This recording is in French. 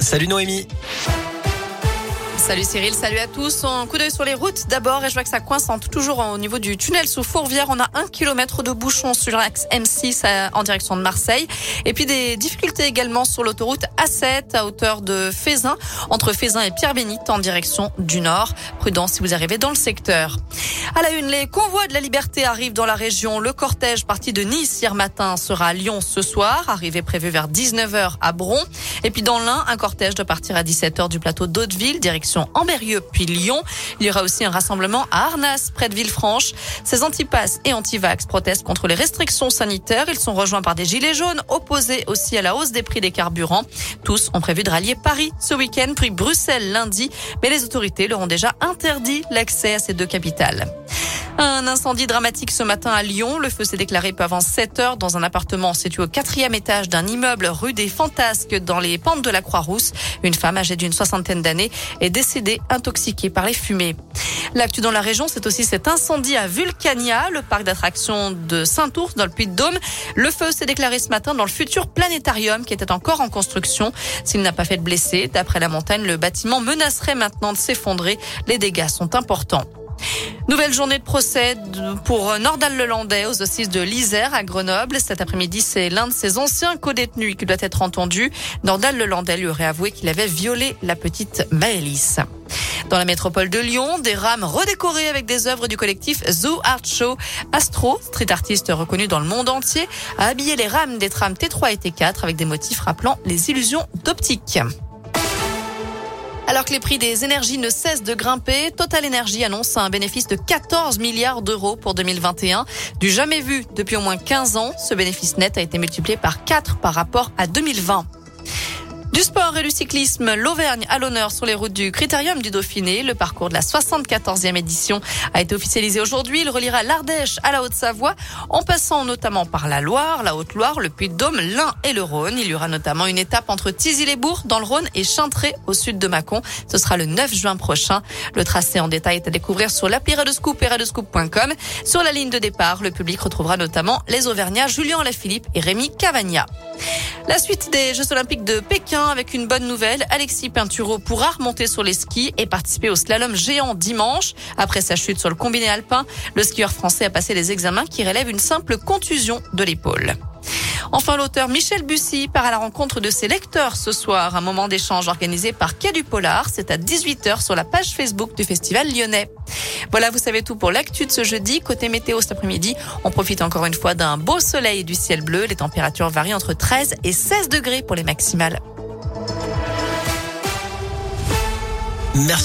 Salut Noémie. Salut Cyril, salut à tous. Un coup d'œil sur les routes d'abord et je vois que ça coince toujours au niveau du tunnel sous Fourvière. On a un kilomètre de bouchon sur l'axe M6 en direction de Marseille. Et puis des difficultés également sur l'autoroute A7 à hauteur de Fézin, entre Fézin et Pierre-Bénite en direction du nord. Prudence si vous arrivez dans le secteur. À la une, les convois de la liberté arrivent dans la région. Le cortège parti de Nice hier matin sera à Lyon ce soir. Arrivée prévue vers 19h à Bron. Et puis dans l'Ain, un cortège doit partir à 17h du plateau d'Hauteville, direction Amberieux puis Lyon. Il y aura aussi un rassemblement à Arnas, près de Villefranche. Ces antipasses et antivax protestent contre les restrictions sanitaires. Ils sont rejoints par des gilets jaunes, opposés aussi à la hausse des prix des carburants. Tous ont prévu de rallier Paris ce week-end, puis Bruxelles lundi. Mais les autorités leur ont déjà interdit l'accès à ces deux capitales. Un incendie dramatique ce matin à Lyon. Le feu s'est déclaré peu avant 7 heures dans un appartement situé au quatrième étage d'un immeuble rue des Fantasques dans les pentes de la Croix-Rousse. Une femme âgée d'une soixantaine d'années est décédée intoxiquée par les fumées. L'actu dans la région, c'est aussi cet incendie à Vulcania, le parc d'attractions de Saint-Ours dans le Puy-de-Dôme. Le feu s'est déclaré ce matin dans le futur planétarium qui était encore en construction. S'il n'a pas fait de blessés, d'après la montagne, le bâtiment menacerait maintenant de s'effondrer. Les dégâts sont importants. Nouvelle journée de procès pour Nordal Lelandais aux assises de l'Isère à Grenoble. Cet après-midi, c'est l'un de ses anciens co-détenus qui doit être entendu. Nordal Lelandais lui aurait avoué qu'il avait violé la petite Maëlys. Dans la métropole de Lyon, des rames redécorées avec des œuvres du collectif Zoo Art Show. Astro, street artiste reconnu dans le monde entier, a habillé les rames des trams T3 et T4 avec des motifs rappelant les illusions d'optique. Alors que les prix des énergies ne cessent de grimper, Total Energy annonce un bénéfice de 14 milliards d'euros pour 2021. Du jamais vu depuis au moins 15 ans, ce bénéfice net a été multiplié par 4 par rapport à 2020. Du sport et du cyclisme, l'Auvergne à l'honneur sur les routes du Critérium du Dauphiné. Le parcours de la 74e édition a été officialisé aujourd'hui. Il reliera l'Ardèche à la Haute-Savoie en passant notamment par la Loire, la Haute-Loire, le Puy-de-Dôme, l'Ain et le Rhône. Il y aura notamment une étape entre Tizy-les-Bourgs dans le Rhône et Chintré au sud de Mâcon. Ce sera le 9 juin prochain. Le tracé en détail est à découvrir sur l'appli et. Sur la ligne de départ, le public retrouvera notamment les Auvergnats Julien Lafilippe et Rémi Cavagna. La suite des Jeux Olympiques de Pékin avec une bonne nouvelle. Alexis Pinturo pourra remonter sur les skis et participer au slalom géant dimanche. Après sa chute sur le combiné alpin, le skieur français a passé les examens qui relèvent une simple contusion de l'épaule. Enfin, l'auteur Michel Bussy part à la rencontre de ses lecteurs ce soir. Un moment d'échange organisé par Quai du Polar. C'est à 18h sur la page Facebook du Festival lyonnais. Voilà, vous savez tout pour l'actu de ce jeudi. Côté météo cet après-midi, on profite encore une fois d'un beau soleil et du ciel bleu. Les températures varient entre 13 et 16 degrés pour les maximales. Merci.